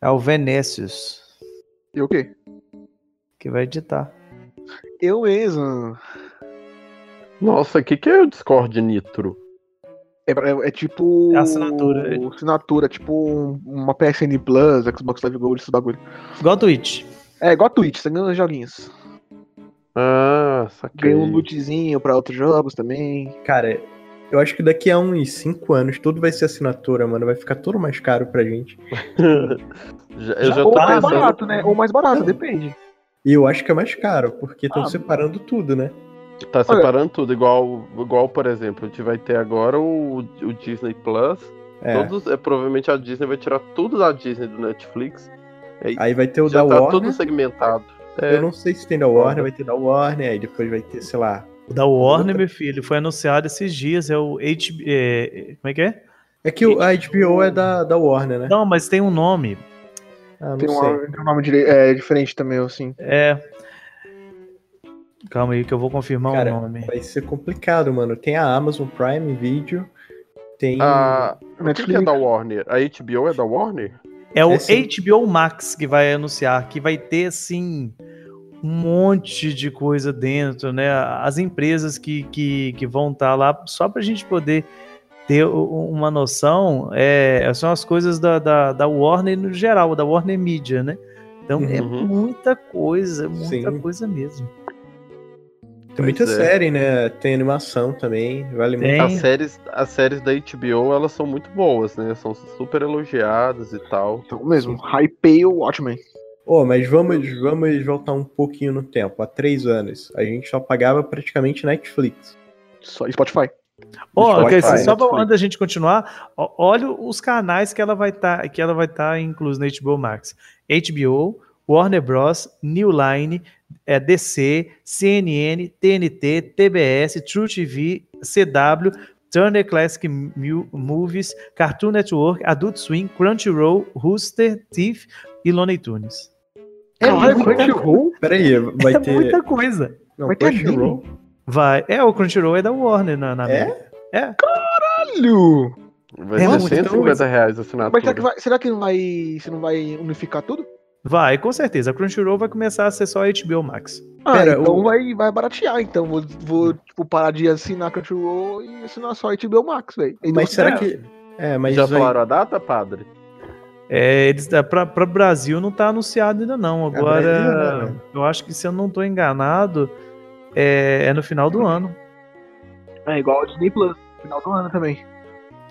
É o Vinícius E o quê? que vai editar. Eu mesmo. Nossa, o que, que é o Discord Nitro? É, é- é tipo. É assinatura. Assinatura, tipo um- uma PSN Plus, Xbox Live Gold, esse bagulho. Igual a Twitch. É igual a Twitch, você ganha os joguinhos. Ah, saquei. Ganha um lootzinho pra outros jogos também. Cara, eu acho que daqui a uns 5 anos tudo vai ser assinatura, mano. Vai ficar tudo mais caro pra gente. Já- eu já Ou tô mais pensando. barato, né? Ou mais barato, depende. E eu acho que é mais caro, porque estão Ah. separando tudo, né? Tá separando tudo, igual, igual, por exemplo, a gente vai ter agora o, o Disney Plus. É. Todos, é, provavelmente a Disney vai tirar tudo da Disney do Netflix. Aí, Aí vai ter o já da tá Warner. tudo segmentado. É, Eu não sei se tem da Warner, vai ter da Warner, aí depois vai ter, sei lá. O da Warner, meu filho, foi anunciado esses dias. É o H... é, como é que é? É que o- a HBO é da, da Warner, né? Não, mas tem um nome. Ah, Tem, uma- tem um nome dire- é, diferente também, assim. É. Calma aí que eu vou confirmar Cara, o nome. Vai ser complicado, mano. Tem a Amazon Prime Video, tem. a, o que, que é Netflix. da Warner? A HBO é da Warner? É o É. HBO Max que vai anunciar, que vai ter, assim, um monte de coisa dentro, né? As empresas que, que, que vão estar lá, só pra gente poder ter uma noção, é, são as coisas da, da, da Warner no geral, da Warner Media, né? Então é Uhum. muita coisa, muita Sim. coisa mesmo. Tem muita é. série, né? Tem animação também. Vale Tem. muito. As séries, as séries da HBO, elas são muito boas, né? São super elogiadas e tal. Então mesmo, Hypei o Watchmen. Ô, mas vamos, vamos voltar um pouquinho no tempo. Há três anos, a gente só pagava praticamente Netflix. Só Spotify. Ó, Spotify, só pra, Netflix. antes da gente continuar, olha os canais que ela vai estar que ela vai estar incluso na HBO Max. HBO, Warner Bros, New Line, é, DC, CNN, TNT, TBS, True TV, CW, Turner Classic Mu- Movies, Cartoon Network, Adult Swim, Crunchyroll, Rooster Teeth e Looney Tunes. É Caralho, muita, Crunchyroll? Pera aí, vai é ter. muita coisa. Não, vai ter Crunchyroll. Vai. É, o Crunchyroll é da Warner na, na É? América. É. Caralho! Vai É ser muito, 150 reais a assinatura. Mas será que, vai, será que não vai. Você não vai unificar tudo? Vai, com certeza. A Crunchyroll vai começar a ser só HBO Max. Ah, Pera, então o- vai, vai baratear. Então vou, vou tipo, parar de assinar Crunchyroll e assinar só HBO Max, velho. Então, Mas será É. que. É, mas. Já vai- falaram a data, padre? É, eles, para o Brasil não está anunciado ainda não. Brasil, Agora, né? eu acho que se eu não estou enganado, é, é no final do ano. É igual o Disney Plus, final do ano também.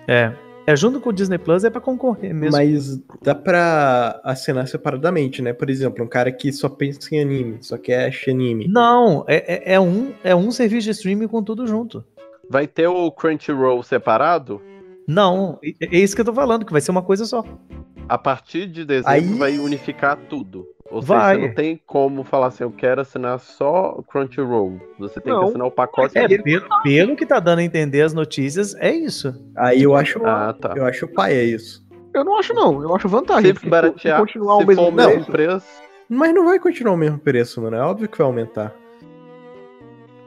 É. É junto com o Disney Plus é para concorrer mesmo. Mas dá pra assinar separadamente, né? Por exemplo, um cara que só pensa em anime, só quer assistir anime. Não, é, é, é um, é um serviço de streaming com tudo junto. Vai ter o Crunchyroll separado? Não, é, é isso que eu tô falando, que vai ser uma coisa só. A partir de dezembro Aí- vai unificar tudo. Ou Vai. seja, você não tem como falar assim, eu quero assinar só o Crunchyroll. Você tem Não. que assinar o pacote É, pelo, pelo que tá dando a entender as notícias, é isso. Aí eu acho. Ah, tá. Eu acho pai é isso. Eu não acho, não. Eu acho vantagem. Se baratear, se continuar o se mesmo for o mesmo preço, preço. Mas não vai continuar o mesmo preço, mano. É óbvio que vai aumentar.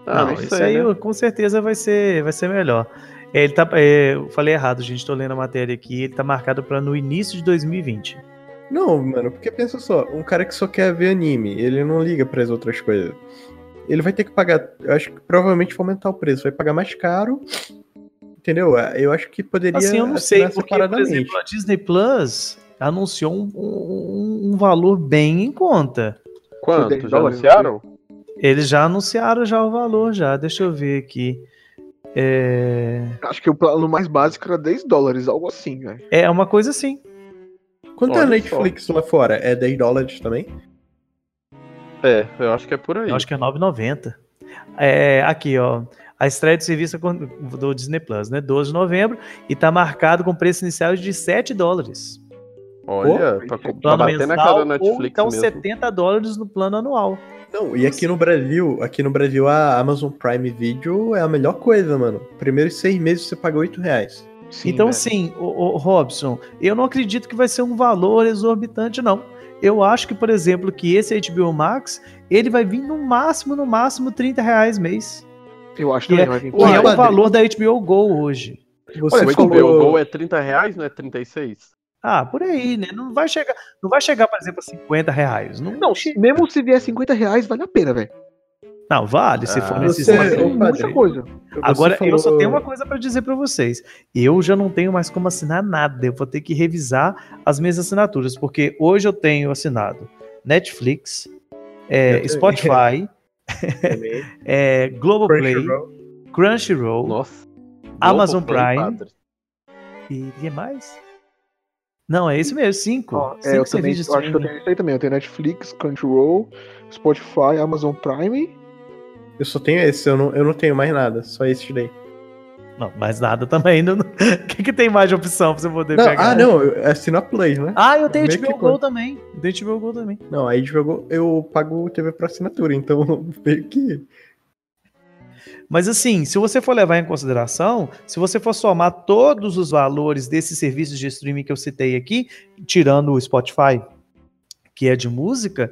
Ah, não, isso sei, aí né? com certeza vai ser, vai ser melhor. É, Ele tá, é, eu falei errado, gente. Tô lendo a matéria aqui. Ele tá marcado para no início de 2020. Não, mano, porque pensa só, um cara que só quer ver anime, ele não liga para as outras coisas. Ele vai ter que pagar, eu acho que provavelmente vai aumentar o preço, vai pagar mais caro. Entendeu? Eu acho que poderia Assim, eu não sei, porque, por exemplo, a Disney Plus anunciou um, um- um valor bem em conta. Quanto? 10 Já anunciaram? Eles já anunciaram já o valor, já. Deixa eu ver aqui. É, acho que o plano mais básico era 10 dólares, algo assim, velho. é uma coisa assim. Quanto é a Olha Netflix lá fora? É 10 dólares também? É, eu acho que é por aí. Eu acho que é 9,90. É, aqui, ó. A estreia do serviço com- do Disney Plus, né? 12 de novembro. E tá marcado com preço inicial de 7 dólares. Olha, Pô, pra, pra Plano bater na cara da ou Netflix então mesmo. 70 dólares no plano anual. Não, e aqui no Brasil, aqui no Brasil a Amazon Prime Video é a melhor coisa, mano. Primeiros seis meses você paga 8 reais. Sim, então, velho. sim, o, Robson, eu não acredito que vai ser um valor exorbitante, não. Eu acho que, por exemplo, que esse HBO Max, ele vai vir no máximo, no máximo, 30 reais mês. Eu acho Que é, vai vir que é o valor da HBO Go hoje. Você Olha, O falou- HBO Go é 30 reais, não é 36? Ah, por aí, né? Não vai chegar, não vai chegar, por exemplo, a 50 reais. Não, Não, mesmo se vier 50 reais, vale a pena, velho. não vale se for Ah, você-. Tem ô, muita coisa. Agora, Você eu só falou- tenho uma coisa pra dizer pra vocês. Eu já não tenho mais como assinar nada. Eu vou ter que revisar as minhas assinaturas, porque hoje eu tenho assinado Netflix, é. Spotify, é, Globoplay, Crunchyroll. Crunchyroll Nossa. Amazon Globoplay, Prime. padre. e que mais? Não, é isso mesmo, cinco. Ó, cinco é, eu também eu acho que eu tenho isso aí também. Eu tenho Netflix, Crunchyroll, Spotify, Amazon Prime. Eu só tenho esse, eu não, eu não tenho mais nada, só esse daí. Não, mais nada também. não- O que, que tem mais de opção pra você poder Não, pegar? ah, não, assino a Play, né? Ah, eu tenho HBO Go também. Eu tenho HBO Go também. Não, aí jogou, eu pago TV por assinatura, então meio que. Mas assim, se você for levar em consideração, se você for somar todos os valores desses serviços de streaming que eu citei aqui, tirando o Spotify, que é de música,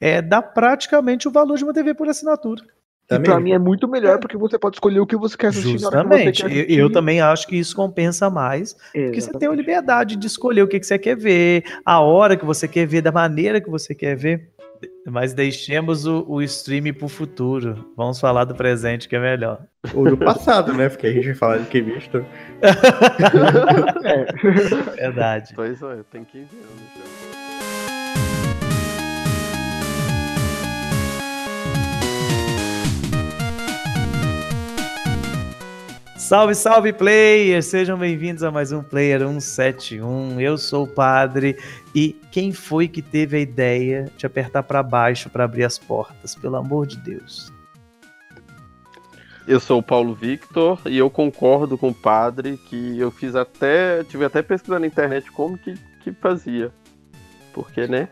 é dá praticamente o valor de uma TV por assinatura. Tá e pra mim é muito melhor, porque você pode escolher o que você quer assistir na hora que Justamente. você quer Eu, assistir. eu também acho que isso compensa mais, porque você tem a Exatamente. liberdade de escolher o que, que você quer ver, a hora que você quer ver, da maneira que você quer ver. Mas deixemos o, o streaming pro futuro. Vamos falar do presente, que é melhor. Ou do passado, né? Porque a gente vai falar de que visto. É. Verdade. Pois é, eu tenho 15 anos já. Salve, salve, players! Sejam bem-vindos a mais um Player 171. Eu sou o Padre e quem foi que teve a ideia de apertar pra baixo pra abrir as portas? Pelo amor de Deus. Eu sou o Paulo Victor e eu concordo com o padre que eu fiz até. Tive até pesquisando na internet como que, que fazia. Porque, né?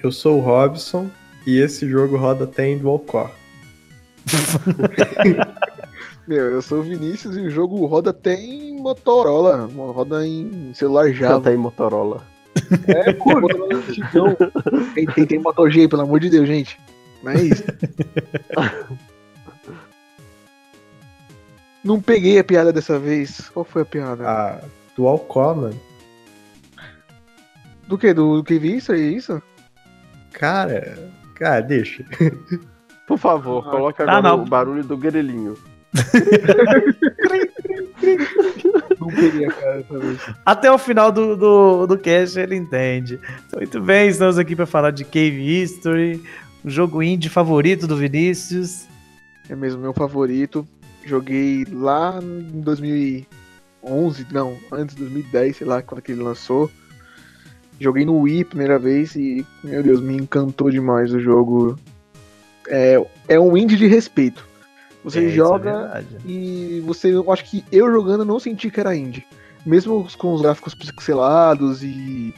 Eu sou o Robson e esse jogo roda até em dual core. Meu, eu sou o Vinícius e o jogo roda até em Motorola, roda em celular Java. Até em Motorola. É, pô, Motorola antigão. Tem, tem, tem Moto G, pelo amor de Deus, gente. Não é isso. Não peguei a piada dessa vez. Qual foi a piada? A dual core, mano. Do que? Do, do que vi isso? É isso? Cara, cara, deixa. Por favor, Ah, coloque tá, agora não. o barulho do grelhinho. Não peguei a piada dessa vez. Até o final do, do, do cast ele entende. Então, muito bem, estamos aqui para falar de Cave History, o jogo indie favorito do Vinícius. É mesmo meu favorito. Joguei lá em 2011, não, antes de 2010, sei lá, quando que ele lançou. Joguei no Wii primeira vez e, meu Deus, me encantou demais o jogo. É, é um indie de respeito. Você É, é joga verdade. e você, eu acho que eu jogando não senti que era indie. Mesmo com os gráficos pixelados e,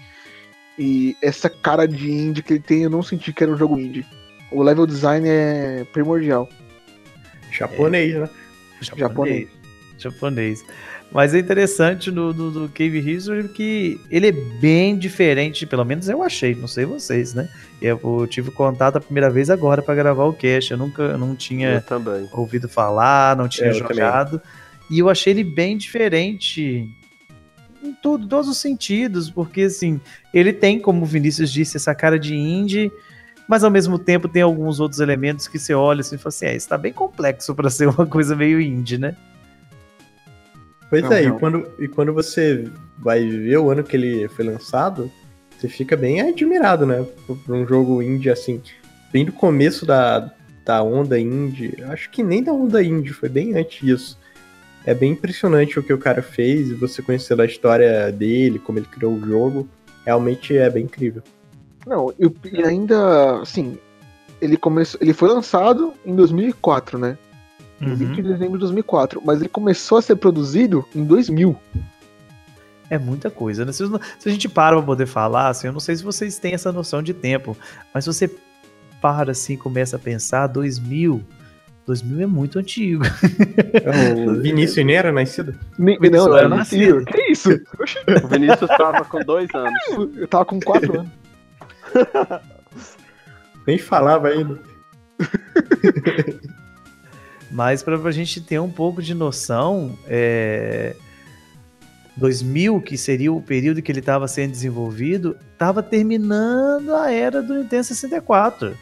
e essa cara de indie que ele tem, eu não senti que era um jogo indie. O level design é primordial. Japonês, né? Japonês. Japonês. Mas é interessante no, do, do Cave History que ele é bem diferente, pelo menos eu achei, não sei vocês, né? Eu, tive contato a primeira vez agora para gravar o cast, eu nunca eu não tinha ouvido falar, não tinha É, eu também. jogado. E eu achei ele bem diferente em tudo, todos os sentidos, porque assim, ele tem, como o Vinícius disse, essa cara de indie, mas ao mesmo tempo tem alguns outros elementos que você olha assim e fala assim, é, isso tá bem complexo para ser uma coisa meio indie, né? Pois Não, é, não. E, quando, e quando você vai ver o ano que ele foi lançado, você fica bem admirado, né? Por, um jogo indie assim, bem do começo da, da onda indie. Acho que nem da onda indie, foi bem antes disso. É bem impressionante o que o cara fez, e você conhecendo a história dele, como ele criou o jogo, realmente é bem incrível. Não, e, e ainda, assim, ele começou, ele foi lançado em 2004, né? Em 20 de dezembro de 2004, mas ele começou a ser produzido em 2000. É muita coisa, né? Se, se a gente para pra poder falar, assim, eu não sei se vocês têm essa noção de tempo, mas se você para assim e começa a pensar, 2000, 2000 é muito antigo. O Vinícius nem era nascido. Nem, Vinícius não, eu era era nascido. nascido. Que isso? O Vinícius tava com dois anos. Eu tava com 4 anos. Nem falava ainda. Mas para a gente ter um pouco de noção, é, 2000, que seria o período que ele estava sendo desenvolvido, estava terminando a era do Nintendo 64.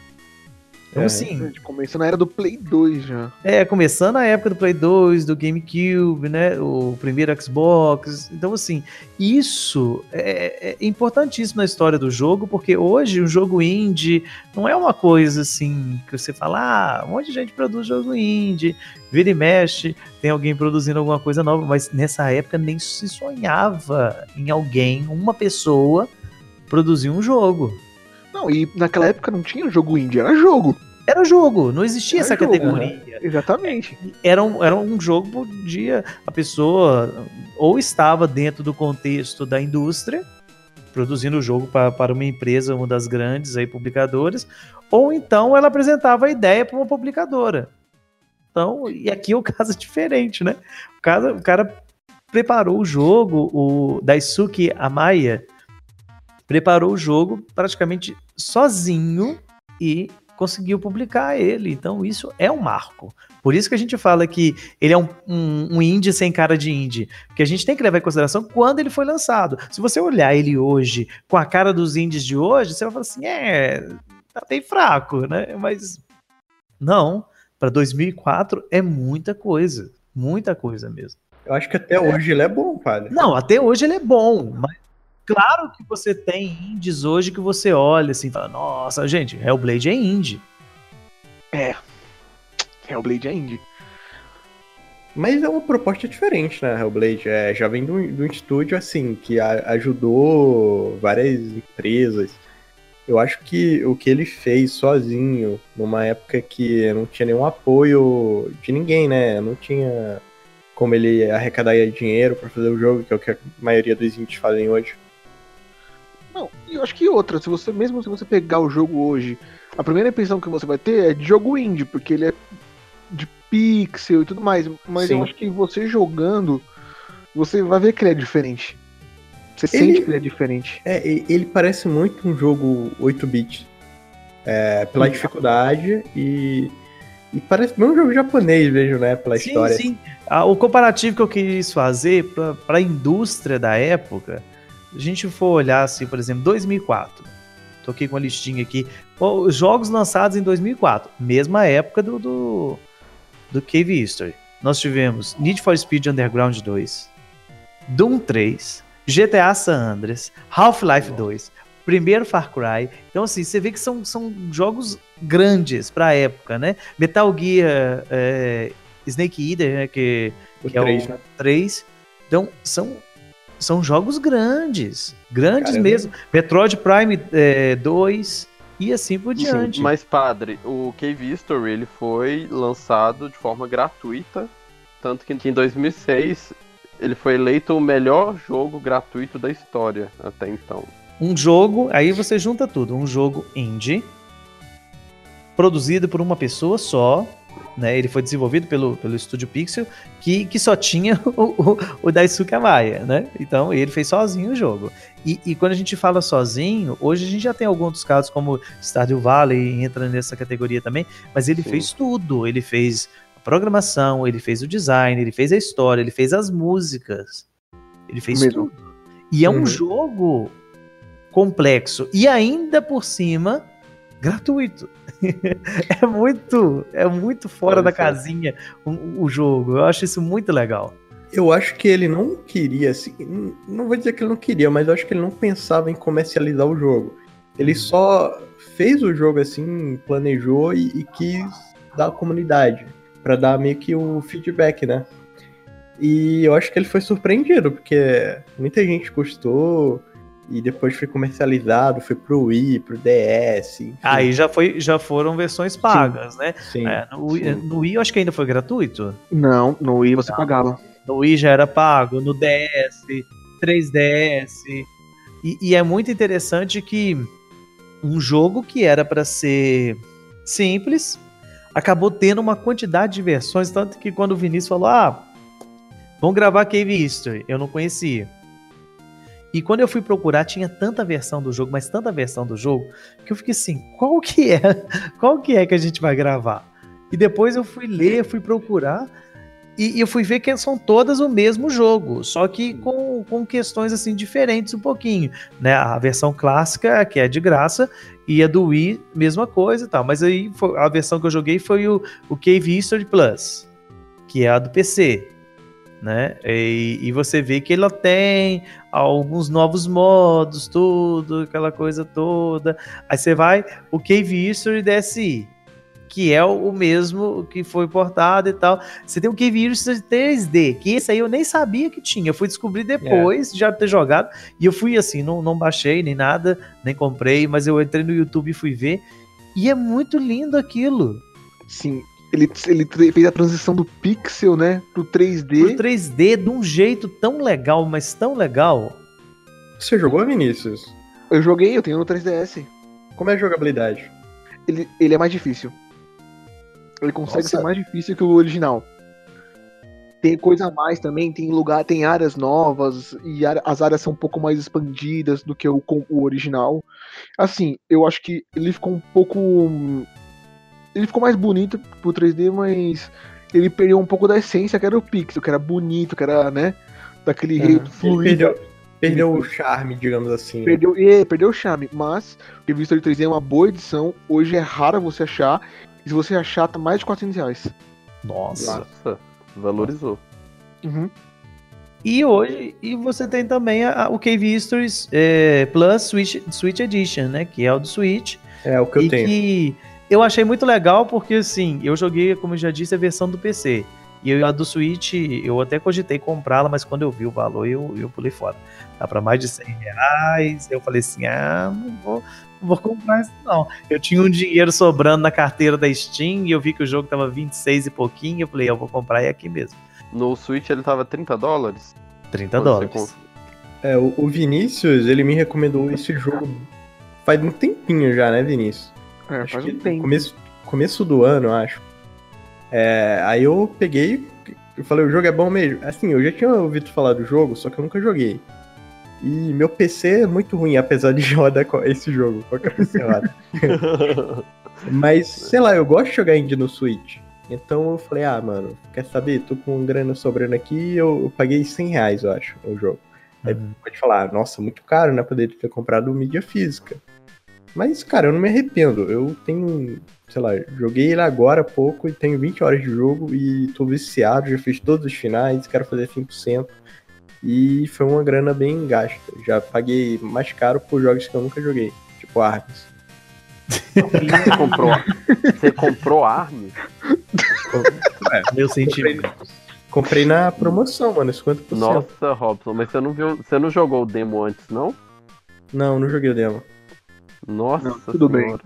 Então, É, assim, Começou na era do Play 2 já. é, começando a época do Play 2, do GameCube, né? O primeiro Xbox. Então, assim, isso é, é importantíssimo na história do jogo, porque hoje o jogo indie não é uma coisa assim que você fala, ah, um monte de gente produz jogo indie, vira e mexe, tem alguém produzindo alguma coisa nova, mas nessa época nem se sonhava em alguém, uma pessoa, produzir um jogo. Não, e naquela época não tinha jogo indie, era jogo. Era jogo, não existia Era essa jogo, categoria. Exatamente. era um, era um jogo podia a pessoa ou estava dentro do contexto da indústria produzindo o jogo pa- para uma empresa uma das grandes aí publicadoras ou então ela apresentava a ideia para uma publicadora então e aqui é o caso diferente né o cara, o cara preparou o jogo o Daisuke Amaya preparou o jogo praticamente sozinho e conseguiu publicar ele. Então isso é um marco. Por isso que a gente fala que ele é um, um, um indie sem cara de indie. Porque a gente tem que levar em consideração quando ele foi lançado. Se você olhar ele hoje com a cara dos indies de hoje, você vai falar assim, é, tá bem fraco, né? Mas não, para 2004 é muita coisa. Muita coisa mesmo. Eu acho que até hoje ele é bom, padre. Não, até hoje ele é bom, mas claro que você tem indies hoje que você olha assim e fala, nossa, gente, Hellblade é indie. Hellblade é indie. Mas é uma proposta diferente, né, Hellblade? É, já vem de um, de um estúdio, assim, que a- ajudou várias empresas. Eu acho que o que ele fez sozinho, numa época que não tinha nenhum apoio de ninguém, né? Não tinha como ele arrecadar dinheiro pra fazer o jogo, que é o que a maioria dos indies fazem hoje. Não, e eu acho que outra, se você mesmo se você pegar o jogo hoje, a primeira impressão que você vai ter é de jogo indie, porque ele é de pixel e tudo mais, mas Sim. eu acho que você jogando, você vai ver que ele é diferente. Você Ele- sente que ele é diferente. É, ele parece muito um jogo 8-bit. É, pela Sim. dificuldade e, e parece bem um jogo japonês, vejo, né? Pela sim, história. sim. Ah, o comparativo que eu quis fazer para a indústria da época, a gente for olhar assim, por exemplo, 2004. Tô aqui com a listinha aqui. Os jogos lançados em 2004, mesma época do, do, do Cave History. Nós tivemos Need for Speed Underground 2, Doom 3, GTA San Andreas, Half-Life 2, primeiro Far Cry. Então, assim, você vê que são, são jogos grandes pra época, né? Metal Gear, é, Snake Eater, né? Que, O que é 3, o né? 3. Então, são, são jogos grandes. Grandes Caramba. mesmo. Metroid Prime é, 2 e assim por diante. Mas, padre, o Cave History ele foi lançado de forma gratuita. Tanto que em 2006 ele foi eleito o melhor jogo gratuito da história até então. Um jogo, aí você junta tudo. Um jogo indie, produzido por uma pessoa só. Né, ele foi desenvolvido pelo, pelo estúdio Pixel, que, que só tinha o, o, o Daisuke Amaya, né? Então ele fez sozinho o jogo. E, e quando a gente fala sozinho, hoje a gente já tem alguns outros casos, como Stardew Valley entra nessa categoria também, mas ele Sim. fez tudo. Ele fez a programação, ele fez o design, ele fez a história, ele fez as músicas. Ele fez Mesmo. tudo. E é um Uhum. jogo complexo e ainda por cima gratuito. é muito, é muito fora Olha da casinha o, o jogo. Eu acho isso muito legal. Eu acho que ele não queria, assim, não vou dizer que ele não queria, mas eu acho que ele não pensava em comercializar o jogo. Ele só fez o jogo assim, planejou e, e quis dar à comunidade, Pra dar meio que o feedback, né? E eu acho que ele foi surpreendido, porque muita gente gostou e depois foi comercializado, foi pro Wii, pro DS. enfim. Aí já foi, já foram versões pagas, né? Sim. É, no, Wii- sim. no Wii eu acho que ainda foi gratuito. Não, no Wii você pagava. No Wii já era pago, no DS, 3DS. E, e é muito interessante que um jogo que era para ser simples acabou tendo uma quantidade de versões, tanto que quando o Vinícius falou: "Ah, vamos gravar Cave History", eu não conhecia. E quando eu fui procurar, tinha tanta versão do jogo, mas tanta versão do jogo, que eu fiquei assim, qual que é? Qual que é que a gente vai gravar? E depois eu fui ler, fui procurar, E, eu fui ver que são todas o mesmo jogo, só que com, com questões assim diferentes um pouquinho, né? A versão clássica, que é de graça, e a do Wii, mesma coisa e tal. Mas aí a versão que eu joguei foi o, o Cave History Plus, que é a do PC, né? E, e você vê que ela tem alguns novos modos, tudo, aquela coisa toda. Aí você vai, o Cave History DSi, que é o mesmo que foi portado e tal. Você tem o Cave History 3D, que esse aí eu nem sabia que tinha. Eu fui descobrir depois de já ter jogado. E eu fui assim, não, não baixei nem nada, nem comprei, mas eu entrei no YouTube e fui ver. E é muito lindo aquilo. Sim, ele, ele fez a transição do pixel, né, pro 3D. Pro 3D de um jeito tão legal, mas tão legal. Você jogou, Vinícius? Eu joguei, eu tenho no 3DS. Como é a jogabilidade? Ele, ele é mais difícil. Ele consegue Nossa. ser mais difícil que o original. Tem coisa a mais também, tem lugar, tem áreas novas e as áreas são um pouco mais expandidas do que o, o original. Assim, eu acho que ele ficou um pouco. Ele ficou mais bonito pro 3D, mas ele perdeu um pouco da essência que era o pixel, que era bonito, que era, né? Daquele Aham. jeito Ele fluido. Perdeu, perdeu o charme, digamos assim. né? Perdeu, é, perdeu o charme, mas o Revista 3D é uma boa edição. Hoje é raro você achar. E se você achar, tá mais de 400 reais. Nossa. Nossa, valorizou. Uhum. E hoje, e você tem também a- a- o Cave Histories é, Plus Switch, Switch Edition, né? Que é o do Switch. É o que eu e tenho. que eu achei muito legal porque, assim, eu joguei, como eu já disse, a versão do PC. E eu, a do Switch, eu até cogitei comprá-la, mas quando eu vi o valor, eu, eu pulei fora. Tá pra mais de 100 reais. Eu falei assim, ah, não vou, não vou comprar isso não. Eu tinha um dinheiro sobrando na carteira da Steam e eu vi que o jogo tava 26 e pouquinho. Eu falei, eu vou comprar é aqui mesmo. No Switch ele tava 30 dólares. 30 Quando você dólares. É, o, o Vinícius, ele me recomendou esse jogo faz um tempinho já, né, Vinícius? É, Acho faz que um tempo. Começo, começo do ano, eu acho. É, aí eu peguei e falei, o jogo é bom mesmo. Assim, eu já tinha ouvido falar do jogo, só que eu nunca joguei. E meu PC é muito ruim, apesar de rodar esse jogo, qualquer PC roda. Mas, sei lá, eu gosto de jogar indie no Switch. Então eu falei, ah, mano, quer saber? Tô com grana sobrando aqui eu, eu paguei 100 reais, eu acho, no jogo. Aí Uhum. pode falar, nossa, muito caro, né? Poderia ter comprado mídia física. Mas, cara, eu não me arrependo. Eu tenho, sei lá, joguei ele agora há pouco e tenho 20 horas de jogo e tô viciado, já fiz todos os finais, quero fazer 100%. E foi uma grana bem gasta. Já paguei mais caro por jogos que eu nunca joguei, tipo Arms. Você comprou, você comprou ARM? Meu sentimento. Comprei na promoção, mano, 50%. Nossa, Robson, mas você não viu. Você não jogou o demo antes, não? Não, não joguei o demo. Nossa, Não, tudo bem. senhora.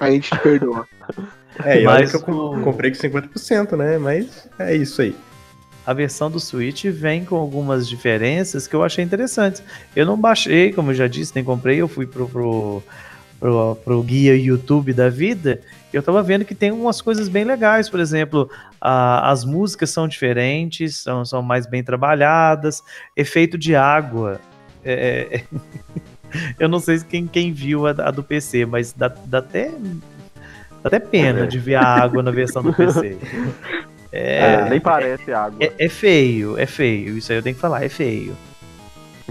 Aí a gente te perdoa. É, e olha Mas que eu comprei com 50%, né? Mas é isso aí. a versão do Switch vem com algumas diferenças que eu achei interessantes. Eu não baixei, como eu já disse, nem comprei, eu fui pro, pro, pro, pro guia YouTube da vida. Eu tava vendo que tem umas coisas bem legais, por exemplo, a- as músicas são diferentes, são, são mais bem trabalhadas, efeito de água. é- eu não sei se quem, quem viu a, a do PC, mas dá, dá até. Dá até pena É. de ver a água na versão do PC. É, É, nem parece água. é, é feio, é feio. Isso aí eu tenho que falar, é feio.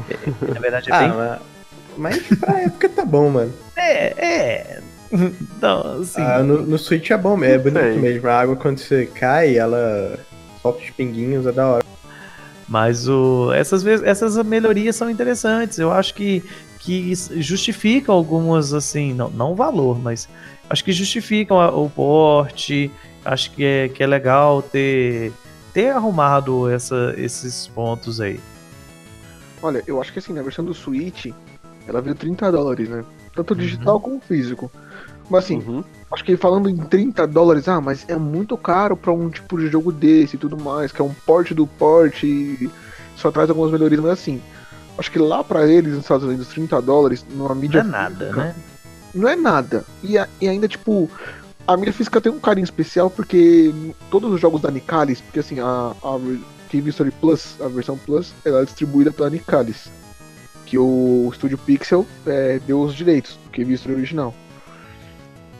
É- na verdade, é Ah, bem. mas, mas pra época tá bom, mano. É, é. Não, assim. Ah, no, no Switch é bom, é bonito Sei. mesmo. A água quando você cai, ela solta os pinguinhos, é da hora. Mas o, essas, vezes- essas melhorias são interessantes. Eu acho que, que justificam algumas, assim, não, não o valor, mas acho que justificam a- o porte. Acho que é, que é legal ter, ter arrumado essa, esses pontos aí. Olha, eu acho que assim, na versão do Switch, ela veio 30 dólares, né? Tanto Uhum. digital como físico. Mas assim, Uhum. acho que falando em 30 dólares, ah, mas é muito caro pra um tipo de jogo desse e tudo mais, que é um porte do porte e só traz algumas melhorias, mas assim, acho que lá pra eles, nos Estados Unidos, 30 dólares, numa Não mídia é nada, física, né? não é nada. E, a- e ainda, tipo, a mídia física tem um carinho especial porque todos os jogos da Nicalis, porque assim, a, a Cave Story Plus, a versão Plus, ela é distribuída pela Nicalis. Que o estúdio Pixel é, deu os direitos do Cave Story original.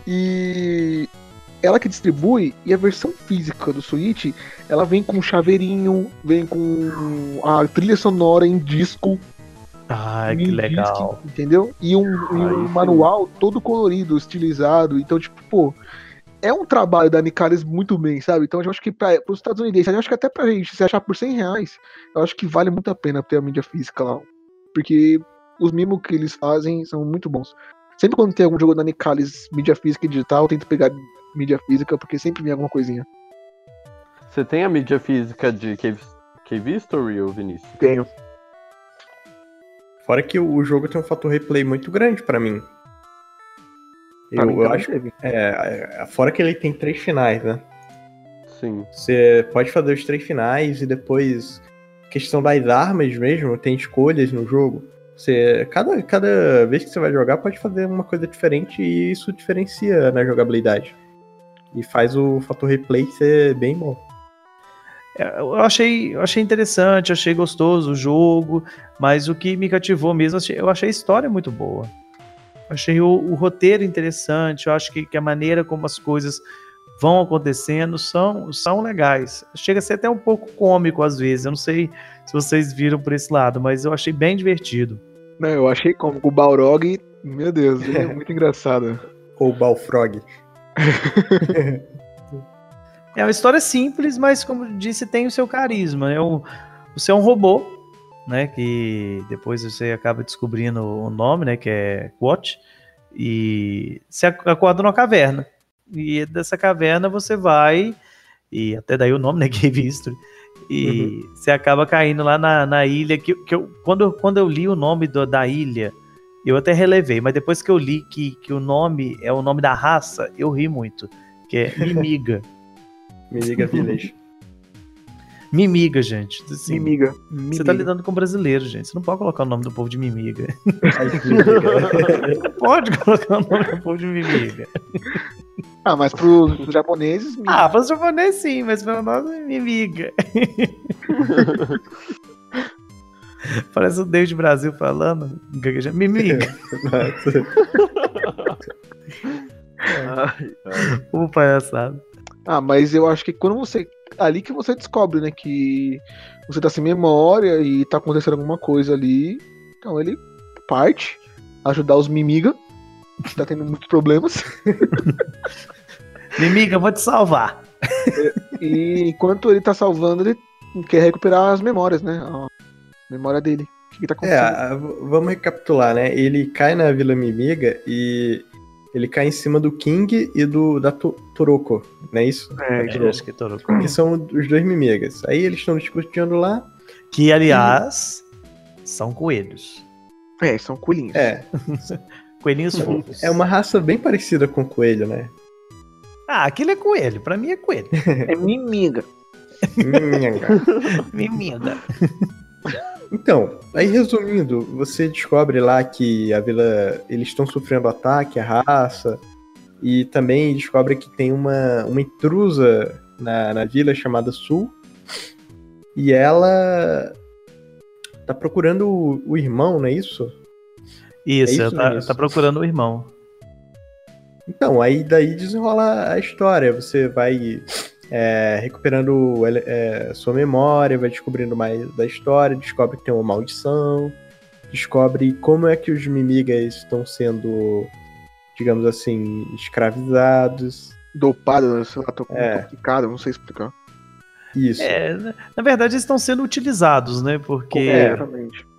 E ela que distribui e a versão física do Switch, ela vem com chaveirinho, vem com a trilha sonora em disco. Ai, que legal. disco, entendeu? E um, e um Ai, sim. manual todo colorido, estilizado. Então, tipo, pô, é um trabalho da Nicalis muito bem, sabe? Então, eu acho que para os estadunidenses, eu acho que até pra gente, se achar por 100 reais, eu acho que vale muito a pena ter a mídia física lá. Porque os mimos que eles fazem são muito bons. Sempre quando tem algum jogo da Nicalis, mídia física e digital, eu tento pegar mídia física, porque sempre vem alguma coisinha. Você tem a mídia física de Cave, Cave History, ou Vinícius? Tenho. Fora que o jogo tem um fator replay muito grande pra mim. Pra Eu, mim eu acho é, é, fora que ele tem três finais, né? Sim. Você pode fazer os três finais e depois questão das armas mesmo, tem escolhas no jogo. Você cada, cada vez que você vai jogar pode fazer uma coisa diferente e isso diferencia na jogabilidade. E faz o fator replay ser bem bom. É, Eu achei, eu achei interessante, achei gostoso o jogo, mas o que me cativou mesmo, achei- eu achei a história muito boa. Achei o, o roteiro interessante, eu acho que, que a maneira como as coisas vão acontecendo são, são legais. Chega a ser até um pouco cômico às vezes, eu não sei se vocês viram por esse lado, mas eu achei bem divertido. Não, eu achei como o Balrog, meu Deus, ele é muito engraçado. Ou Balfrog. É uma história simples, mas como disse, tem o seu carisma. É um, você é um robô, né? Que depois você acaba descobrindo o nome, né? Que é Quat. E você ac- acorda numa caverna. E dessa caverna você vai. E até daí o nome, né? Cave History. E você acaba caindo lá na, na ilha. Que, que eu, quando, eu- quando eu li o nome do- da ilha, eu até relevei. Mas depois que eu li que, que o nome é o nome da raça, eu ri muito. Que é Mimiga. Me liga Village. Mimiga, gente. Assim, Mimiga. Você tá lidando com brasileiro, gente. Você não pode colocar o nome do povo de Mimiga. Não pode colocar o nome do povo de Mimiga. Ah, mas pros japoneses, Ah, para os japonês sim, mas meu nome é Mimiga. Parece o David Brasil falando. Mimiga. Ai. O palhaçado. Ah, mas eu acho que quando você. Ali que você descobre, né? Que você tá sem memória e tá acontecendo alguma coisa ali. Então ele parte, ajudar os Mimiga, que tá tendo muitos problemas. Mimiga, vou te salvar. E enquanto ele tá salvando, ele quer recuperar as memórias, né? Memória dele. O que, que tá É, acontecendo? v- vamos recapitular, né? Ele cai na Vila Mimiga e ele cai em cima do King e do da Toroko, não é isso? É, É, acho que todo. Que são os dois Mimigas. Aí eles estão discutindo lá. Que, aliás, são coelhos. é, são coelhinhos. É, Coelhinhos fofos. é uma raça bem parecida com coelho, né? Ah, aquilo é coelho. Pra mim é coelho. É Mimiga. Minhanga. Mimiga. Então, aí resumindo, você descobre lá que a vila. Eles estão sofrendo ataque, a raça. E também descobre que tem uma, uma intrusa na, na vila chamada Sul. E ela tá procurando o, o irmão, não é isso? Isso, É isso, ela tá, Vinícius? tá procurando o irmão. Então, aí daí desenrola a história. Você vai é, recuperando ele- é, sua memória, vai descobrindo mais da história, descobre que tem uma maldição, descobre como é que os mimigas estão sendo, digamos assim, escravizados. Dopado, sei lá, tô É. complicado, não sei explicar. Isso. É, na- verdade, eles estão sendo utilizados, né? Porque É,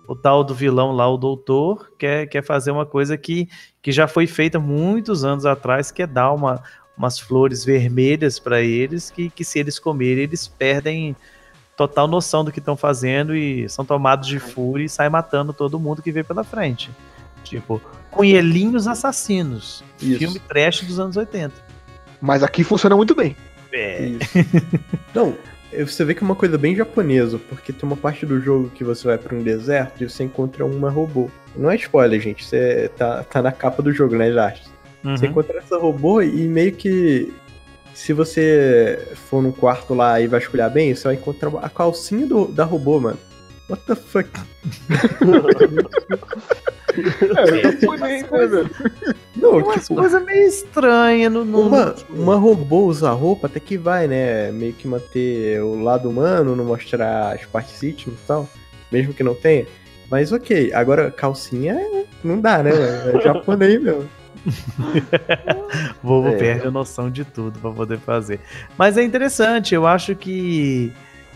o tal do vilão lá, o doutor, quer, quer fazer uma coisa que, que já foi feita muitos anos atrás, que é dar uma, umas flores vermelhas para eles, que, que se eles comerem, eles perdem total noção do que estão fazendo e são tomados de fúria e saem matando todo mundo que vê pela frente. Tipo, Cunhelinhos Assassinos. Isso. Filme trash dos anos 80. Mas aqui funciona muito bem. É. Não, é, você vê que é uma coisa bem japonesa, porque tem uma parte do jogo que você vai pra um deserto e você encontra uma robô. Não é spoiler, gente, você tá, tá na capa do jogo, né, Jast? Você uhum. encontra essa robô e meio que. Se você for num quarto lá e vasculhar bem, você vai encontrar a calcinha do, da robô, mano. What the fuck? É, né? Não, Tem umas tipo, coisas meio estranhas no, no uma, uma robô usar roupa até que vai, né? Meio que manter o lado humano, não mostrar as partes íntimas e tal. Mesmo que não tenha. Mas ok, agora calcinha é- não dá, né? É japonês mesmo. O vovô É. perde a noção de tudo pra poder fazer. Mas é interessante, eu acho que,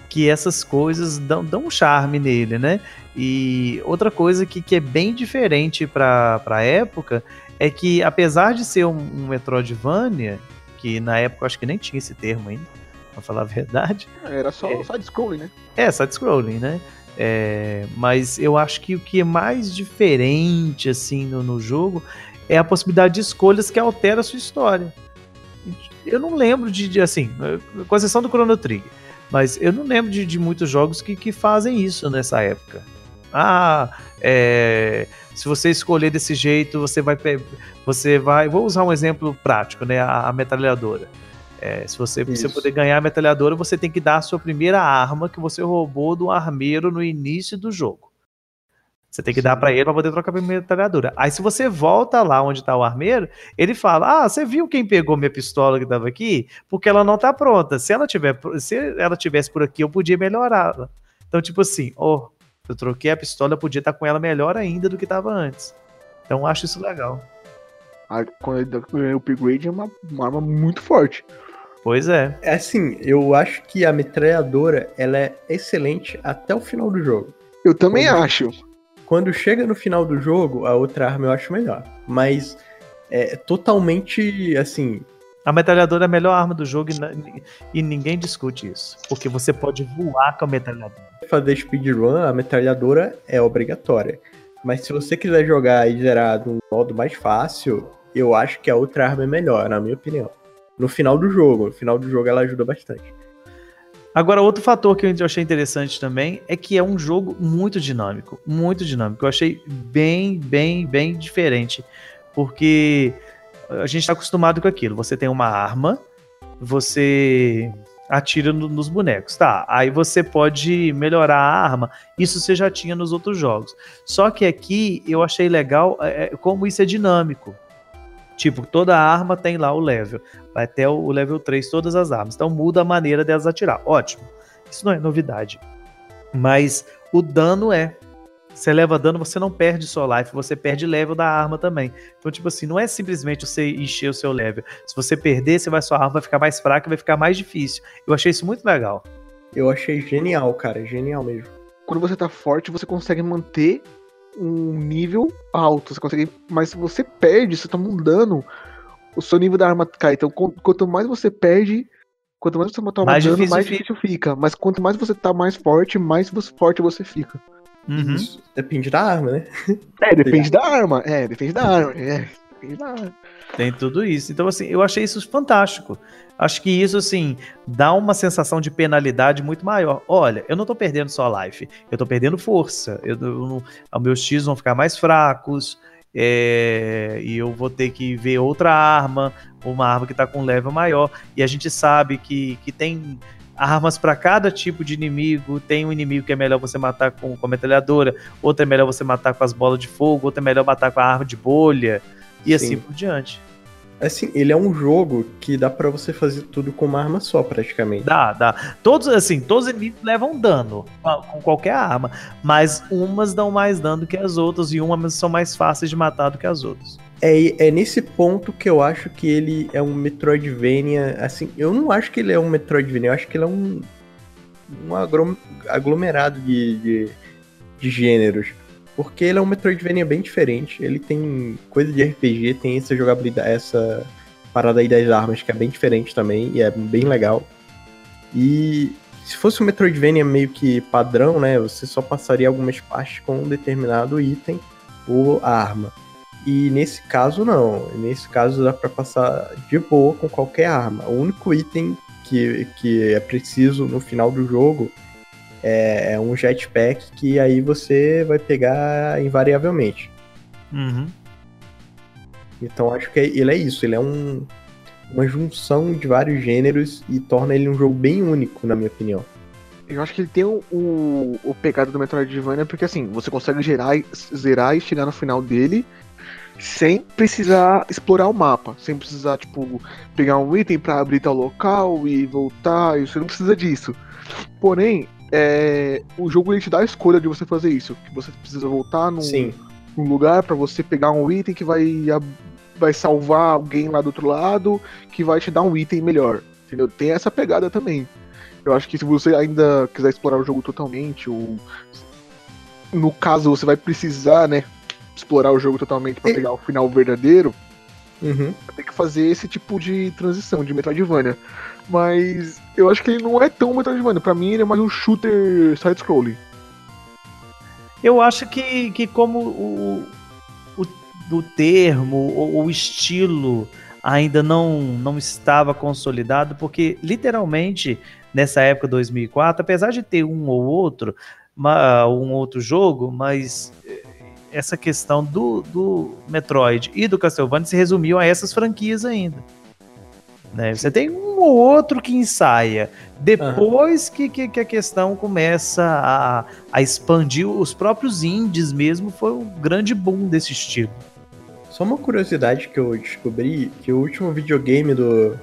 que essas coisas dão, dão um charme nele, né? E outra coisa que, que é bem diferente pra, pra época é que, apesar de ser um, um Metroidvania, que na época eu acho que nem tinha esse termo ainda, pra falar a verdade, Era só É. side-scrolling, né? é, side-scrolling, né? É, mas eu acho que o que é mais diferente, assim, no, no jogo é a possibilidade de escolhas que altera a sua história. Eu não lembro de, de, assim, com exceção do Chrono Trigger, mas eu não lembro de, de muitos jogos que, que fazem isso nessa época. Ah, é, se você escolher desse jeito, você vai, você vai, vou usar um exemplo prático, né? A, a metralhadora. É, se você, você poder ganhar a metralhadora, você tem que dar a sua primeira arma que você roubou do armeiro no início do jogo. Você tem que dar pra ele pra poder trocar a metralhadora. Aí se você volta lá onde tá o armeiro, ele fala: "Ah, você viu quem pegou minha pistola que tava aqui? Porque ela não tá pronta. Se ela tiver, se ela tivesse por aqui, eu podia melhorá-la". Então, tipo assim, ó, eu troquei a pistola, eu podia estar com ela melhor ainda do que tava antes. Então, eu acho isso legal. A- Quando eu ganhei o upgrade é uma, uma arma muito forte. Pois é. É assim, eu acho que a metralhadora ela é excelente até o final do jogo. Eu também Como- acho. Quando chega no final do jogo, a outra arma eu acho melhor. Mas é totalmente assim. A metralhadora é a melhor arma do jogo e, e ninguém discute isso. Porque você pode voar com a metralhadora. Fazer speedrun, a metralhadora é obrigatória. Mas se você quiser jogar e zerar de um modo mais fácil, eu acho que a outra arma é melhor, na minha opinião. No final do jogo, no final do jogo ela ajuda bastante. Agora, outro fator que eu achei interessante também é que é um jogo muito dinâmico. Muito dinâmico. Eu achei bem, bem, bem diferente. Porque a gente está acostumado com aquilo. Você tem uma arma, você atira no- nos bonecos. Tá, aí você pode melhorar a arma. Isso você já tinha nos outros jogos. Só que aqui eu achei legal é, é, como isso é dinâmico. Tipo, toda arma tem lá o level. Vai até o level 3 todas as armas. Então muda a maneira delas atirar. Ótimo. Isso não é novidade. Mas o dano é. Você leva dano, você não perde sua life, você perde level da arma também. Então, tipo assim, não é simplesmente você encher o seu level. Se você perder, você vai, sua arma vai ficar mais fraca, vai ficar mais difícil. Eu achei isso muito legal. Eu achei genial, cara, genial mesmo. Quando você tá forte, você consegue manter um nível alto. Você consegue. Mas se você perde, você toma um dano, o seu nível da arma cai. Então, qu- quanto mais você perde, quanto mais você toma Mais dano, difícil mais fica. difícil fica. Mas quanto mais você tá mais forte, mais você- forte você fica. Uhum. Isso depende da arma, né? É, depende da arma. É, depende da arma. É, da arma. Tem tudo isso. Então, assim, eu achei isso fantástico. Acho que isso, assim, dá uma sensação de penalidade muito maior. Olha, eu não tô perdendo só life, eu tô perdendo força. Eu, eu meus X vão ficar mais fracos. é, e eu vou ter que ver outra arma, uma arma que tá com level maior. E a gente sabe que, que tem armas para cada tipo de inimigo. Tem um inimigo que é melhor você matar com, com a metralhadora, outro é melhor você matar com as bolas de fogo, outro é melhor matar com a arma de bolha, e Sim. assim por diante. Assim, ele é um jogo que dá pra você fazer tudo com uma arma só, praticamente. Dá, dá. Todos, assim, todos os inimigos levam dano com qualquer arma, mas umas dão mais dano que as outras e umas são mais fáceis de matar do que as outras. É, é nesse ponto que eu acho que ele é um Metroidvania. Assim, eu não acho que ele é um Metroidvania, eu acho que ele é um, um aglomerado de, de, de gêneros. Porque ele é um Metroidvania bem diferente. Ele tem coisa de RPG, tem essa jogabilidade, essa parada aí das armas que é bem diferente também, e é bem legal. E se fosse um Metroidvania meio que padrão, né? Você só passaria algumas partes com um determinado item ou arma. E nesse caso não. Nesse caso dá pra passar de boa com qualquer arma. O único item que, que é preciso no final do jogo é, é um jetpack que aí você vai pegar invariavelmente. Uhum. Então acho que ele é isso. Ele é um, uma junção de vários gêneros e torna ele um jogo bem único, na minha opinião. Eu acho que ele tem o, o, o pegado do Metroidvania, porque assim, você consegue gerar, zerar e chegar no final dele sem precisar explorar o mapa, sem precisar, tipo, pegar um item pra abrir tal local e voltar, e você não precisa disso. Porém, é, o jogo ele te dá a escolha de você fazer isso, que você precisa voltar num, num lugar pra você pegar um item que vai, vai salvar alguém lá do outro lado, que vai te dar um item melhor, entendeu? Tem essa pegada também. Eu acho que se você ainda quiser explorar o jogo totalmente, ou no caso você vai precisar, né, explorar o jogo totalmente pra E- pegar o final verdadeiro, Uhum. tem que fazer esse tipo de transição de Metroidvania. Mas eu acho que ele não é tão Metroidvania. Pra mim, ele é mais um shooter side-scrolling. Eu acho que, que como o, o, o termo ou o estilo ainda não, não estava consolidado, porque literalmente nessa época 2004, apesar de ter um ou outro, ma- um outro jogo, mas eh, essa questão do, do Metroid e do Castlevania se resumiu a essas franquias ainda. Né? Você tem um ou outro que ensaia. Depois que, que, que a questão começa a, a expandir, os próprios indies mesmo foi o grande boom desse estilo. Só uma curiosidade que eu descobri, que o último videogame do,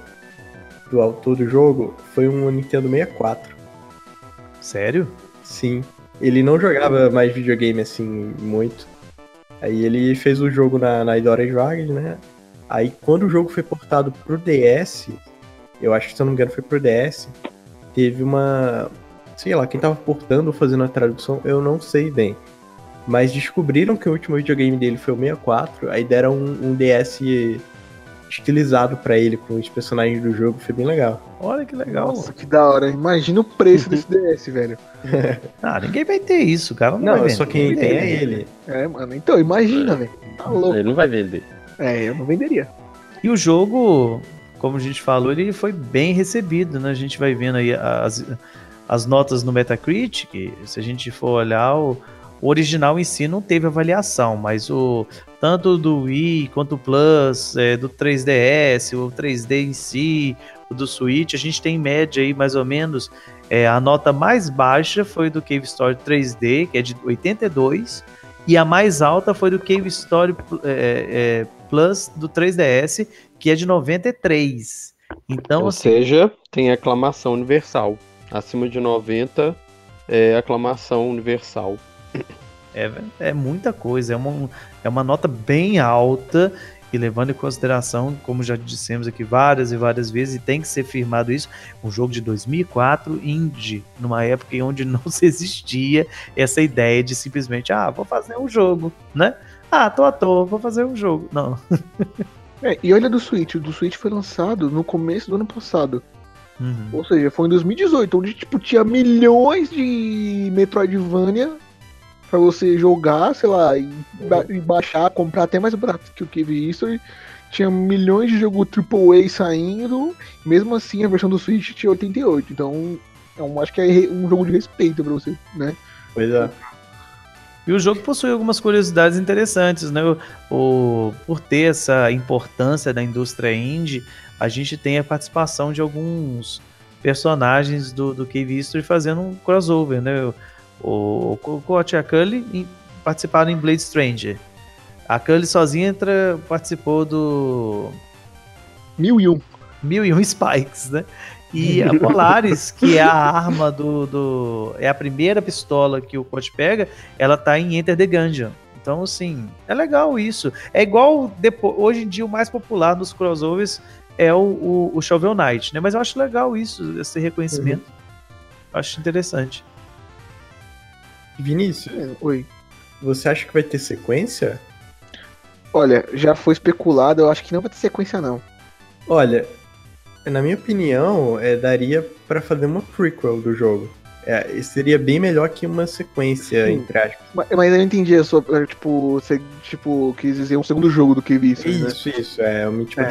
do autor do jogo foi um Nintendo 64. Sério? Sim. Ele não jogava mais videogame assim muito. Aí ele fez o jogo na, na Idora Vagas, né? Aí quando o jogo foi portado pro DS, eu acho que se eu não me engano foi pro DS, teve uma. Sei lá, quem tava portando ou fazendo a tradução, eu não sei bem. Mas descobriram que o último videogame dele foi o 64, aí deram um, um DS estilizado pra ele com os personagens do jogo, foi bem legal. Olha que legal. Nossa, que da hora. Imagina o preço desse DS, velho. Ah, ninguém vai ter isso, cara. Não, Não, vai só quem tem é ele. É, mano. Então, imagina, velho. Tá louco. Ele não vai vender. É, eu não venderia. E o jogo, como a gente falou, ele foi bem recebido, né? A gente vai vendo aí as, as notas no Metacritic. Se a gente for olhar, o, o original em si não teve avaliação, mas o tanto do Wii quanto o Plus, é, do 3DS, o 3D em si, o do Switch, a gente tem em média aí mais ou menos é, a nota mais baixa foi do Cave Story 3D, que é de 82, e a mais alta foi do Cave Story é, é, Plus do 3DS, que é de 93. Então, Ou assim, seja, tem aclamação universal. Acima de 90 é aclamação universal. é, é muita coisa, é uma, é uma nota bem alta. E levando em consideração, como já dissemos aqui várias e várias vezes, e tem que ser firmado isso, um jogo de 2004, indie, numa época em onde não se existia essa ideia de simplesmente, ah, vou fazer um jogo, né? Ah, tô à toa, vou fazer um jogo. Não. É, e olha do Switch. O do Switch foi lançado no começo do ano passado. Uhum. Ou seja, foi em 2018, onde tipo, tinha milhões de Metroidvania pra você jogar, sei lá, e, ba- e baixar, comprar até mais barato que o Cave History. Tinha milhões de jogo AAA saindo, mesmo assim a versão do Switch tinha 88. Então, eu acho que é um jogo de respeito pra você, né? Pois é. E o jogo possui algumas curiosidades interessantes, né? O, o- por ter essa importância da indústria indie, a gente tem a participação de alguns personagens do, do Cave History fazendo um crossover, né? O, o Coach e a Cully participaram em Blade Stranger. A Cully sozinha entra, participou do Mil e um. Mil e um Spikes, né? E a Polaris, que é a arma do, do. É a primeira pistola que o Coach pega, ela tá em Enter the Gungeon. Então, assim, é legal isso. É igual depois, hoje em dia o mais popular nos crossovers é o, o, o Shovel Knight, né? Mas eu acho legal isso, esse reconhecimento. Eu acho interessante. Vinícius, É, Oi. você acha que vai ter sequência? Olha, já foi especulado, eu acho que não vai ter sequência, não. Olha, na minha opinião, é, daria pra fazer uma prequel do jogo. É, seria bem melhor que uma sequência, Sim. entre aspas. Mas, mas eu entendi a sua. Tipo, você tipo, quis dizer um segundo jogo do History, né? Isso, isso, é uma tipo, É.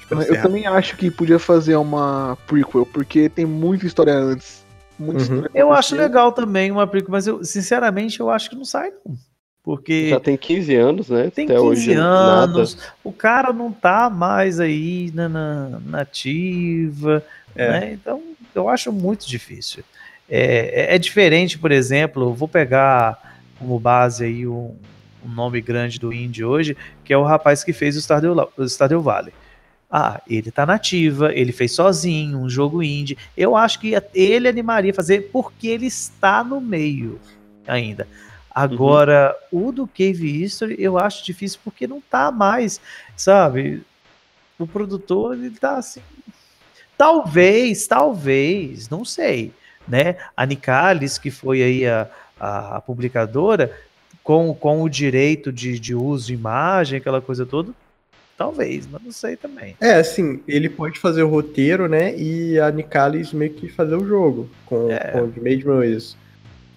tipo Eu assim, também acho que podia fazer uma prequel, porque tem muita história antes. Muita Uhum. Eu acho legal também uma prequel, mas eu, sinceramente, eu acho que não sai, não. Porque. Já tem 15 anos, né? Tem Até 15 hoje anos, nada. o cara não tá mais aí na, na nativa, É. né? Então eu acho muito difícil. É, é- é diferente, por exemplo, vou pegar como base aí um, um nome grande do indie hoje, que é o rapaz que fez o Stardew, o Stardew Valley. Ah, ele tá nativa, ele fez sozinho um jogo indie. Eu acho que ele animaria a fazer porque ele está no meio ainda. Agora, o do Cave History eu acho difícil porque não tá mais, sabe? O produtor, ele tá assim. Talvez, talvez, não sei, né? A Nicalis, que foi aí a, a, a publicadora, com, com o direito de, de uso de imagem, aquela coisa toda, talvez, mas não sei também. É, assim, ele pode fazer o roteiro, né? E a Nicalis meio que fazer o jogo. Com, É. com o mesmo isso.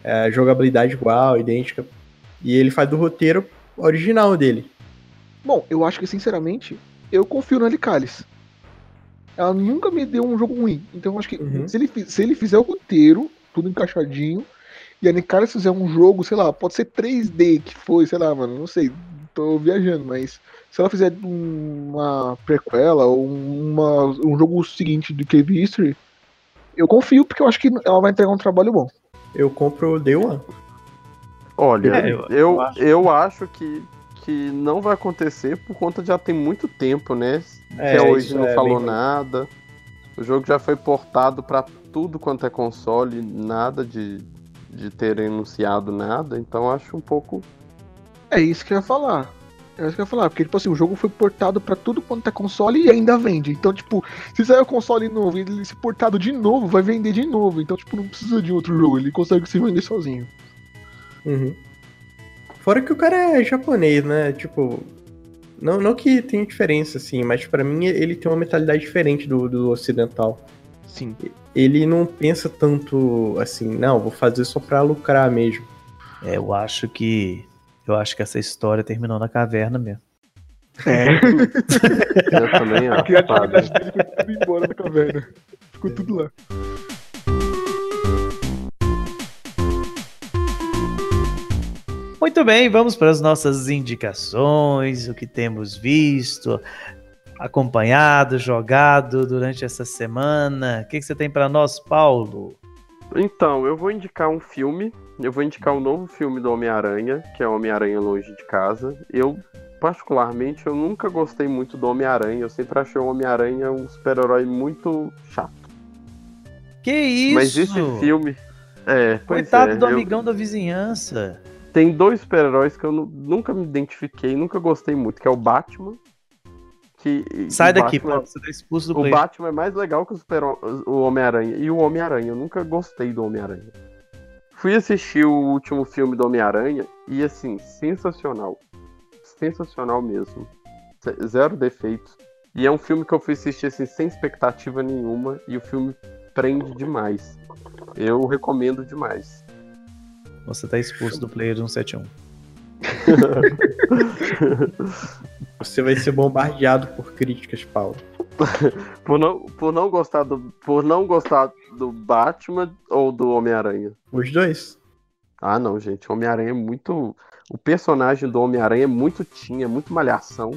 É, jogabilidade igual, idêntica. E ele faz do roteiro original dele. Bom, eu acho que, sinceramente, eu confio na Licalis. Ela nunca me deu um jogo ruim. Então eu acho que Uhum. se, ele, se ele fizer o roteiro, tudo encaixadinho, e a Nicalis fizer um jogo, sei lá, pode ser 3D que foi, sei lá, mano, não sei, tô viajando, mas se ela fizer uma prequela ou uma, um jogo seguinte do Cave History, eu confio porque eu acho que ela vai entregar um trabalho bom. Eu compro o Day One. Olha, É, eu- eu, eu eu, acho. acho, que, que não vai acontecer por conta de já tem muito tempo, né? É, Até hoje não é falou bem- nada. O jogo já foi portado pra tudo quanto é console, nada de, de terem anunciado nada, então acho um pouco. É isso que eu ia falar. É isso que eu ia falar, porque, tipo assim, o jogo foi portado pra tudo quanto é console e ainda vende. Então, tipo, se sair o console novo e ele se portado de novo, vai vender de novo. Então, tipo, não precisa de outro jogo, ele consegue se vender sozinho. Uhum. Fora que o cara é japonês, né? Tipo, não, não que tenha diferença, assim, mas pra mim ele tem uma mentalidade diferente do, do ocidental. Sim. Ele não pensa tanto assim, não, vou fazer só pra lucrar mesmo. É, eu acho que. Eu acho que essa história terminou na caverna mesmo. É. Eu também A acho. criatividade sabe? dele foi tudo embora da caverna. Ficou tudo lá. Muito bem, vamos para as nossas indicações, o que temos visto, acompanhado, jogado durante essa semana. O que, que você tem para nós, Paulo? Então, eu vou indicar um filme. Eu vou indicar um novo filme do Homem-Aranha, que é Homem-Aranha Longe de Casa. Eu, particularmente, eu nunca gostei muito do Homem-Aranha. Eu sempre achei o Homem-Aranha um super-herói muito chato. Que isso? Mas esse filme. É, Coitado é, do eu- amigão da vizinhança. Tem dois super-heróis que eu nu- nunca me identifiquei, nunca gostei muito, que é o Batman. Que, Sai daqui, Batman- Paulo. Você tá expulso do O play. Batman é mais legal que o, super, o Homem-Aranha. E o Homem-Aranha, eu nunca gostei do Homem-Aranha. Fui assistir o último filme do Homem-Aranha e, assim, sensacional. Sensacional mesmo. Zero defeitos. E é um filme que eu fui assistir, assim, sem expectativa nenhuma. E o filme prende demais. Eu recomendo demais. Você tá expulso do player 171. Você vai ser bombardeado por críticas, Paulo. Por não, por não gostar do. Por não gostar do Batman ou do Homem-Aranha. Os dois. Ah, não, gente. O Homem-Aranha é muito. O personagem do Homem-Aranha é muito tinha, é muito malhação.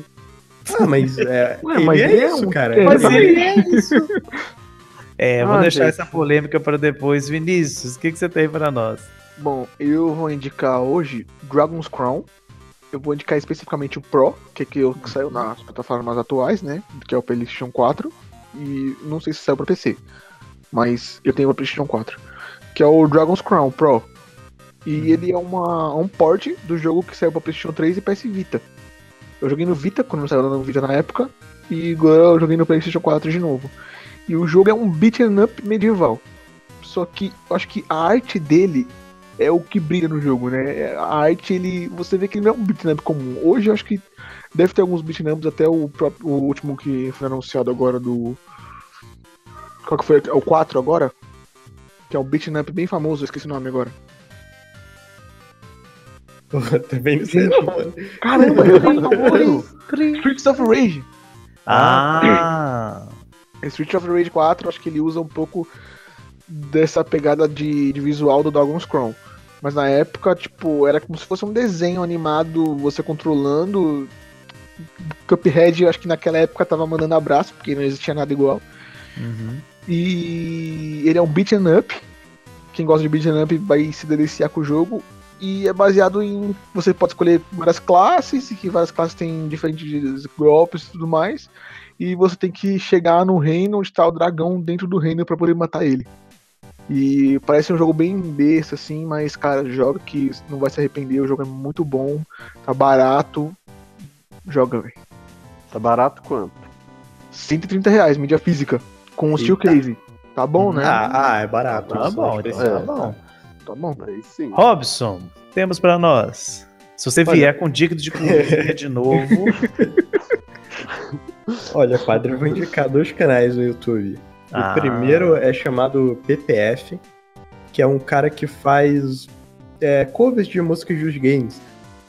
Ah, mas é, Ué, ele mas é é isso, um- cara. é, mas ele é isso. É, vou Ah, deixar gente. essa polêmica para depois. Vinícius, o que, que você tem para nós? Bom, eu vou indicar hoje Dragon's Crown. Eu vou indicar especificamente o Pro, que é que, eu- que saiu nas plataformas atuais, né? Que é o PlayStation 4. E não sei se saiu pra PC. Mas eu tenho o PlayStation 4. Que é o Dragon's Crown Pro. E ele é uma, um port do jogo que saiu pra PlayStation 3 e PS Vita. Eu joguei no Vita, quando não saiu no Vita na época. E agora eu joguei no PlayStation 4 de novo. E o jogo é um beat'em up medieval. Só que eu acho que a arte dele é o que brilha no jogo, né? A arte, ele. Você vê que ele não é um beat'em up comum. Hoje eu acho que deve ter alguns beat'em ups, até o, próprio, o último que foi anunciado agora do. Qual que foi? É o 4 agora? Que é um beat'em up bem famoso, eu esqueci o nome agora. Também não sei não, mano. Caramba, é bem famoso! Streets of Rage. Ah, Street of Rage 4, acho que ele usa um pouco dessa pegada de, de visual do Dragon's Crown. Mas na época, tipo, era como se fosse um desenho animado, você controlando. Cuphead, eu acho que naquela época tava mandando abraço, porque não existia nada igual. uhum. E ele é um beat'em up. Quem gosta de beat'em up vai se deliciar com o jogo. E é baseado em. Você pode escolher várias classes, e que várias classes têm diferentes golpes e tudo mais. E você tem que chegar no reino onde está o dragão dentro do reino para poder matar ele. E parece um jogo bem besta, assim, mas, cara, joga que não vai se arrepender. O jogo é muito bom, tá barato. Joga, velho. Tá barato quanto? 130 reais, mídia física, com o Steel. Case. Tá bom, né? Ah, ah, é barato. Tá bom, então é. tá bom. Tá bom. Aí sim. Robson, temos pra nós. Se você vier com dica de comida de novo, Olha, padre, eu vou indicar dois canais no YouTube. Ah. O primeiro é chamado PPF, que é um cara que faz é, covers de músicas dos games.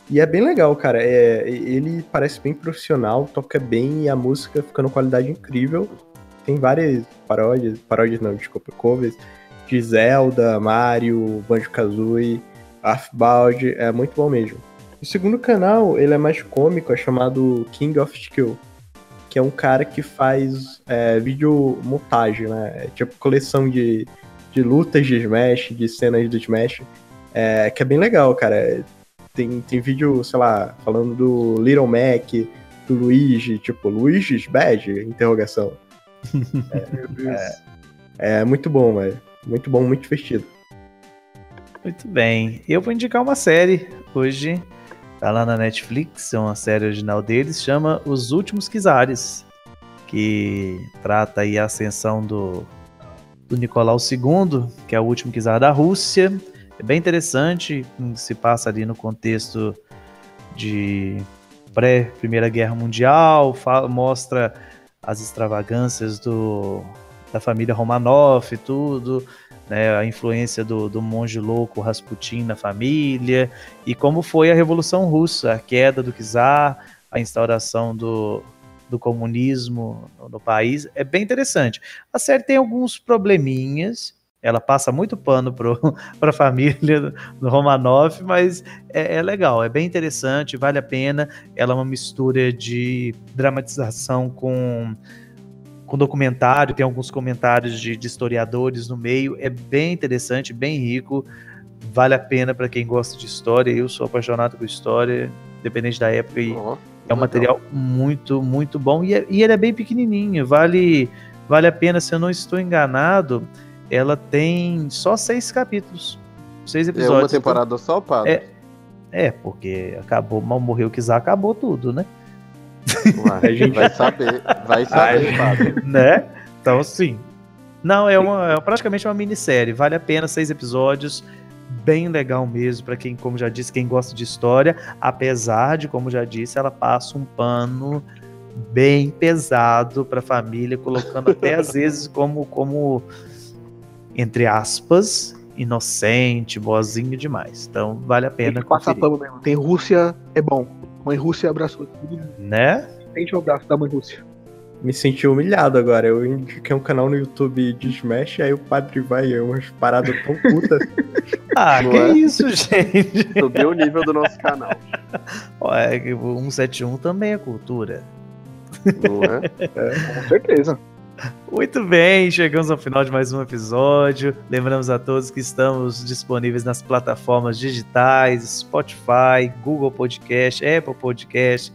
E é bem legal, cara. É, ele parece bem profissional, toca bem e a música fica numa qualidade incrível. Tem várias paródias, paródias não, desculpa, covers de Zelda, Mario, Banjo-Kazooie, Earthbound, é muito bom mesmo. O segundo canal, ele é mais cômico, é chamado King of Skill, que é um cara que faz é, vídeo montagem, né? É tipo coleção de, de lutas de Smash, de cenas do Smash, é, que é bem legal, cara. Tem, tem vídeo, sei lá, falando do Little Mac, do Luigi, tipo, Luigi's Badge? Interrogação. Meu Deus. É muito bom, velho. Muito bom, muito divertido. muito bem. Eu vou indicar uma série hoje. Tá lá na Netflix, é uma série original deles, chama Os Últimos Kizares, que trata aí a ascensão do, do Nicolau II, que é o último czar da Rússia. É bem interessante, se passa ali no contexto de pré-Primeira Guerra Mundial, fala- mostra as extravagâncias do, da família Romanov e tudo, né, a influência do, do monge louco Rasputin na família, e como foi a Revolução Russa, a queda do czar, a instauração do, do comunismo no, no país. É bem interessante. A série tem alguns probleminhas, ela passa muito pano para a família do, Romanov, mas é, é legal, é bem interessante, vale a pena. Ela é uma mistura de dramatização com com documentário, tem alguns comentários de, de historiadores no meio, é bem interessante, bem rico, vale a pena para quem gosta de história. Eu sou apaixonado por história, independente da época, e Ó, é um material muito, muito bom. E, é- e ele é bem pequenininho, vale, vale a pena, se eu não estou enganado, ela tem só seis capítulos, seis É episódios. uma temporada só, padre? É. É, porque acabou, mal morreu o Kizar, acabou tudo, né? Ué, A gente- Vai saber, vai saber, padre. né? Então, sim. Não, é, uma, é praticamente uma minissérie. Vale a pena, seis episódios. Bem legal mesmo, para quem, como já disse, quem gosta de história. Apesar de, como já disse, ela passa um pano bem pesado para a família, colocando até às vezes como, como, entre aspas, inocente, boazinho demais. Então, vale a Tem pena que passar conferir, pano mesmo. Tem Rússia, é bom. Mãe Rússia abraçou. Tudo né? Sente o abraço da mãe Rússia. Me senti humilhado agora. Eu indiquei um canal no YouTube de Smash, aí o padre vai, é umas paradas tão putas. Ah, Não que é? isso, gente? Subiu o nível do nosso canal. É o 171 também é cultura. Não é? Com certeza. Muito bem, chegamos ao final de mais um episódio. Lembramos a todos que estamos disponíveis nas plataformas digitais, Spotify, Google Podcast, Apple Podcast,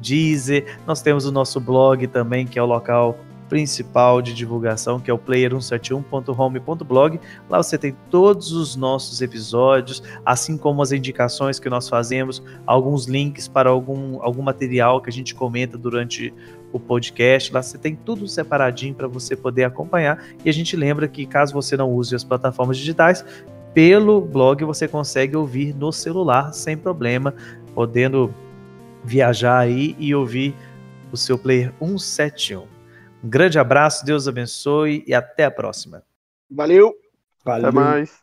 Deezer. Nós temos o nosso blog também, que é o local principal de divulgação, que é o player171.home.blog. Lá você tem todos os nossos episódios, assim como as indicações que nós fazemos, alguns links para algum, algum material que a gente comenta durante o podcast. Lá você tem tudo separadinho para você poder acompanhar. E a gente lembra que caso você não use as plataformas digitais, pelo blog você consegue ouvir no celular sem problema, podendo viajar aí e ouvir o seu player 171. Um grande abraço, Deus abençoe e até a próxima. Valeu! Até Valeu. mais.